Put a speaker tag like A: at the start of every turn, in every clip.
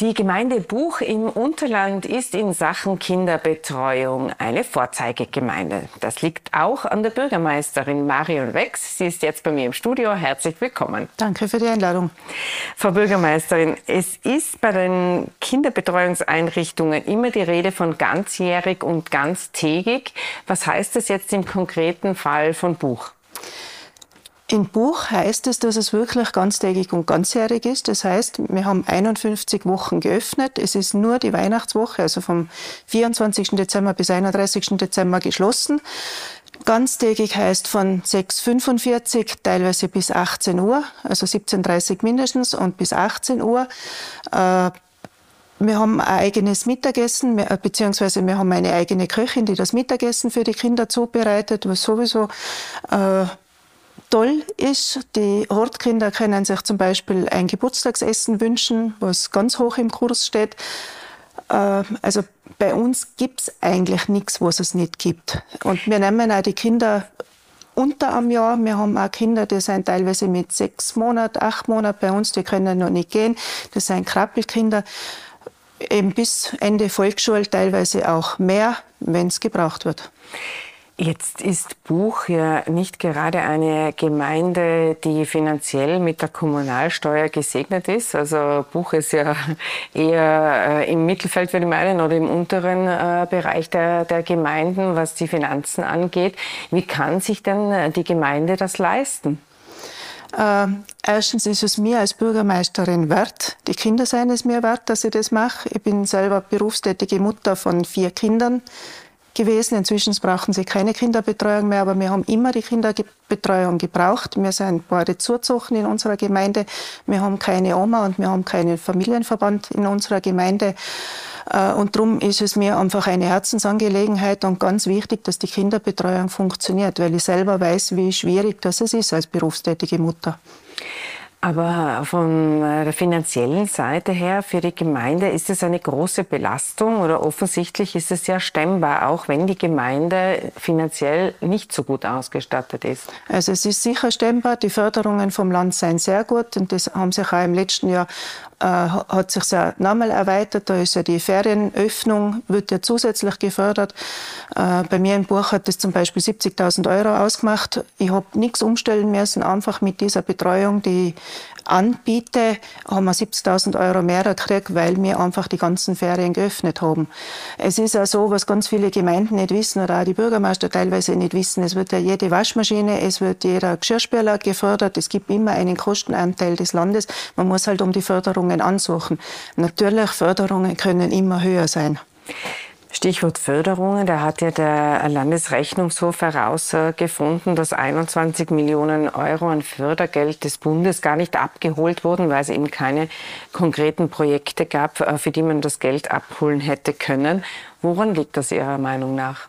A: Die Gemeinde Buch im Unterland ist in Sachen Kinderbetreuung eine Vorzeigegemeinde. Das liegt auch an der Bürgermeisterin Marion Wex. Sie ist jetzt bei mir im Studio. Herzlich willkommen.
B: Danke für die Einladung.
A: Frau Bürgermeisterin, es ist bei den Kinderbetreuungseinrichtungen immer die Rede von ganzjährig und ganztägig. Was heißt das jetzt im konkreten Fall von Buch?
B: Im Buch heißt es, dass es wirklich ganztägig und ganzjährig ist. Das heißt, wir haben 51 Wochen geöffnet. Es ist nur die Weihnachtswoche, also vom 24. Dezember bis 31. Dezember geschlossen. Ganztägig heißt von 6.45 teilweise bis 18 Uhr, also 17.30 mindestens und bis 18 Uhr. Äh, wir haben ein eigenes Mittagessen, beziehungsweise wir haben eine eigene Köchin, die das Mittagessen für die Kinder zubereitet, was sowieso äh, toll ist. Die Hortkinder können sich zum Beispiel ein Geburtstagsessen wünschen, was ganz hoch im Kurs steht. Äh, also bei uns gibt es eigentlich nichts, was es nicht gibt. Und wir nehmen auch die Kinder unter am Jahr. Wir haben auch Kinder, die sind teilweise mit sechs Monaten, acht Monaten bei uns, die können noch nicht gehen. Das sind Krabbelkinder. Eben bis Ende Volksschule teilweise auch mehr, wenn es gebraucht wird.
A: Jetzt ist Buch ja nicht gerade eine Gemeinde, die finanziell mit der Kommunalsteuer gesegnet ist. Also Buch ist ja eher äh, im Mittelfeld, würde ich meinen, oder im unteren äh, Bereich der, der Gemeinden, was die Finanzen angeht. Wie kann sich denn äh, die Gemeinde das leisten?
B: Äh, erstens ist es mir als Bürgermeisterin wert. Die Kinder seien es mir wert, dass ich das mache. Ich bin selber berufstätige Mutter von vier Kindern gewesen. Inzwischen brauchen sie keine Kinderbetreuung mehr, aber wir haben immer die Kinderbetreuung gebraucht. Wir sind beide Zuzochen in unserer Gemeinde. Wir haben keine Oma und wir haben keinen Familienverband in unserer Gemeinde. Äh, und darum ist es mir einfach eine Herzensangelegenheit und ganz wichtig, dass die Kinderbetreuung funktioniert, weil ich selber weiß, wie schwierig das ist als berufstätige Mutter.
A: Aber von äh, der finanziellen Seite her für die Gemeinde ist es eine große Belastung oder offensichtlich ist es ja stemmbar, auch wenn die Gemeinde finanziell nicht so gut ausgestattet ist.
B: Also es ist sicher stemmbar. Die Förderungen vom Land seien sehr gut und das haben sich auch im letzten Jahr hat sich ja nochmal erweitert. Da ist ja die Ferienöffnung, wird ja zusätzlich gefördert. Äh, bei mir im Buch hat das zum Beispiel 70.000 Euro ausgemacht. Ich habe nichts umstellen müssen, einfach mit dieser Betreuung, die anbiete, haben wir 70.000 Euro mehr gekriegt, weil wir einfach die ganzen Ferien geöffnet haben. Es ist ja so, was ganz viele Gemeinden nicht wissen oder auch die Bürgermeister teilweise nicht wissen. Es wird ja jede Waschmaschine, es wird jeder Geschirrspüler gefördert. Es gibt immer einen Kostenanteil des Landes. Man muss halt um die Förderungen ansuchen. Natürlich, Förderungen können immer höher sein.
A: Stichwort Förderungen, da hat ja der Landesrechnungshof herausgefunden, dass 21 Millionen Euro an Fördergeld des Bundes gar nicht abgeholt wurden, weil es eben keine konkreten Projekte gab, äh, für die man das Geld abholen hätte können. Woran liegt das Ihrer Meinung nach?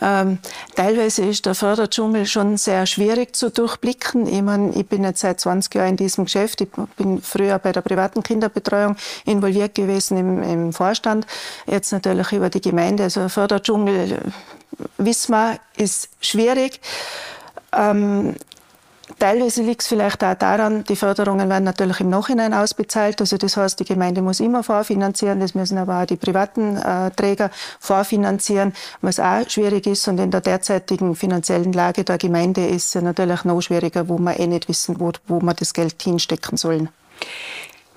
B: Ähm, teilweise ist der Förderdschungel schon sehr schwierig zu durchblicken. Ich, meine, ich bin jetzt seit 20 Jahren in diesem Geschäft. Ich bin früher bei der privaten Kinderbetreuung involviert gewesen im, im Vorstand. Jetzt natürlich über die Gemeinde. Also Förderdschungel, äh, wissen wir, ist schwierig. Ähm, Teilweise liegt es vielleicht auch daran, die Förderungen werden natürlich im Nachhinein ausbezahlt. Also das heißt, die Gemeinde muss immer vorfinanzieren, das müssen aber auch die privaten äh, Träger vorfinanzieren, was auch schwierig ist. Und in der derzeitigen finanziellen Lage der Gemeinde ist es natürlich noch schwieriger, wo wir eh nicht wissen, wo, wo wir das Geld hinstecken sollen.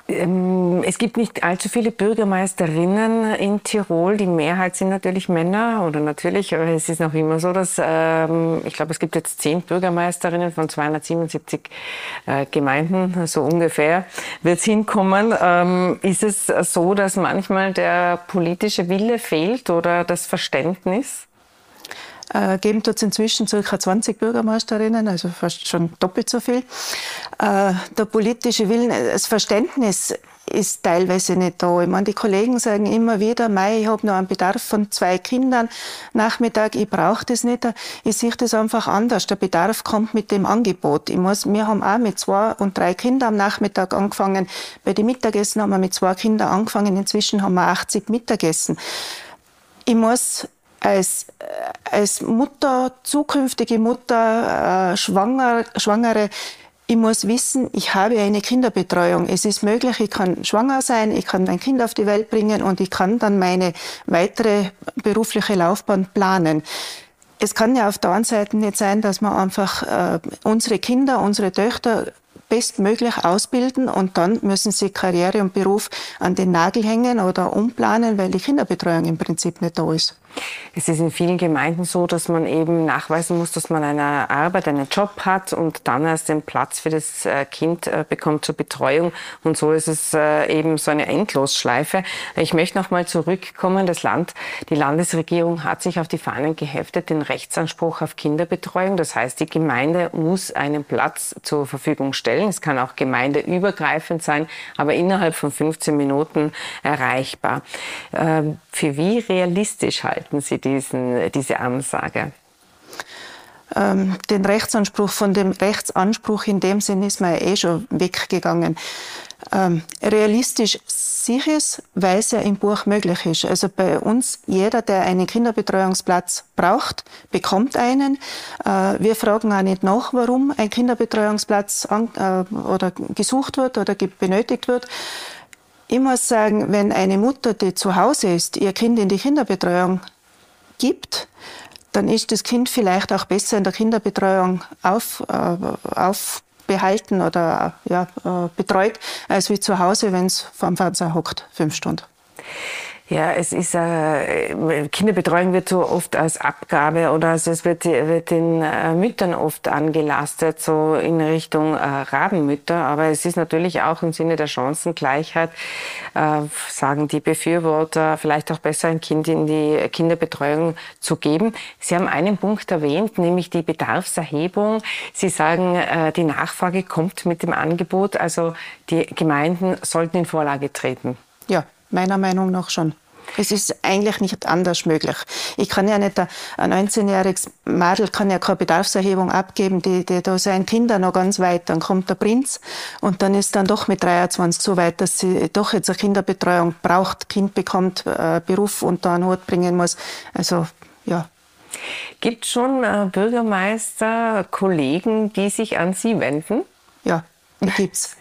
A: Ähm, es gibt nicht allzu viele Bürgermeisterinnen in Tirol. Die Mehrheit sind natürlich Männer oder natürlich, aber es ist noch immer so, dass ähm, ich glaube, es gibt jetzt zehn Bürgermeisterinnen von 277 äh, Gemeinden, so ungefähr wird es hinkommen. Ähm, ist es so, dass manchmal der politische Wille fehlt oder das Verständnis?
B: Äh, geben tut inzwischen ca. 20 Bürgermeisterinnen, also fast schon doppelt so viel. Äh, der politische Willen, das Verständnis ist teilweise nicht da. Ich meine, die Kollegen sagen immer wieder, Mei, ich habe noch einen Bedarf von zwei Kindern Nachmittag, ich brauche das nicht. Ich sehe das einfach anders. Der Bedarf kommt mit dem Angebot. Ich muss, wir haben auch mit zwei und drei Kindern am Nachmittag angefangen. Bei den Mittagessen haben wir mit zwei Kindern angefangen. Inzwischen haben wir 80 Mittagessen. Ich muss als, als Mutter, zukünftige Mutter, äh, Schwanger, Schwangere, ich muss wissen, ich habe eine Kinderbetreuung. Es ist möglich, ich kann schwanger sein, ich kann ein Kind auf die Welt bringen und ich kann dann meine weitere berufliche Laufbahn planen. Es kann ja auf der einen Seite nicht sein, dass man einfach äh, unsere Kinder, unsere Töchter bestmöglich ausbilden und dann müssen sie Karriere und Beruf an den Nagel hängen oder umplanen, weil die Kinderbetreuung im Prinzip nicht da ist.
A: Es ist in vielen Gemeinden so, dass man eben nachweisen muss, dass man eine Arbeit, einen Job hat und dann erst den Platz für das äh, Kind äh, bekommt zur Betreuung. Und so ist es äh, eben so eine Endlosschleife. Ich möchte noch mal zurückkommen. Das Land, die Landesregierung hat sich auf die Fahnen geheftet, den Rechtsanspruch auf Kinderbetreuung. Das heißt, die Gemeinde muss einen Platz zur Verfügung stellen. Es kann auch gemeindeübergreifend sein, aber innerhalb von 15 Minuten erreichbar. Ähm, für wie realistisch halten Sie diesen, diese Ansage?
B: Ähm, den Rechtsanspruch, von dem Rechtsanspruch in dem Sinn ist man ja eh schon weggegangen. Ähm, realistisch sicher ist, weil es ja im Buch möglich ist. Also bei uns, jeder, der einen Kinderbetreuungsplatz braucht, bekommt einen. Äh, wir fragen auch nicht nach, warum ein Kinderbetreuungsplatz an, äh, oder gesucht wird oder benötigt wird. Ich muss sagen, wenn eine Mutter, die zu Hause ist, ihr Kind in die Kinderbetreuung gibt, dann ist das Kind vielleicht auch besser in der Kinderbetreuung auf, äh, aufbehalten oder ja, äh, betreut, als wie zu Hause, wenn es vor dem Fernseher hockt, fünf Stunden.
A: Ja, es ist äh, Kinderbetreuung wird so oft als Abgabe oder also es wird, wird den äh, Müttern oft angelastet, so in Richtung äh, Rabenmütter. Aber es ist natürlich auch im Sinne der Chancengleichheit, äh, sagen die Befürworter, vielleicht auch besser ein Kind in die Kinderbetreuung zu geben. Sie haben einen Punkt erwähnt, nämlich die Bedarfserhebung. Sie sagen, äh, die Nachfrage kommt mit dem Angebot, also die Gemeinden sollten in Vorlage treten.
B: Ja, meiner Meinung nach schon. Es ist eigentlich nicht anders möglich. Ich kann ja nicht, ein 19-jähriges Mädel kann ja keine Bedarfserhebung abgeben, die, die, da sind Kinder noch ganz weit. Dann kommt der Prinz und dann ist dann doch mit 23 so weit, dass sie doch jetzt eine Kinderbetreuung braucht, Kind bekommt, äh, Beruf unter einen Hut bringen muss. Also, ja.
A: Gibt es schon äh, Bürgermeister, Kollegen, die sich an Sie wenden?
B: Ja, die gibt's.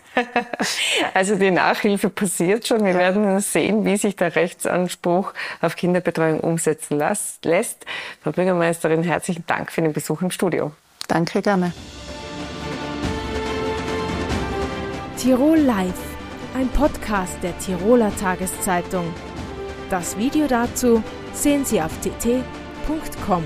A: Also die Nachhilfe passiert schon. Wir ja. werden sehen, wie sich der Rechtsanspruch auf Kinderbetreuung umsetzen lässt. Frau Bürgermeisterin, herzlichen Dank für den Besuch im Studio.
B: Danke, gerne.
C: Tirol Live, ein Podcast der Tiroler Tageszeitung. Das Video dazu sehen Sie auf tt.com.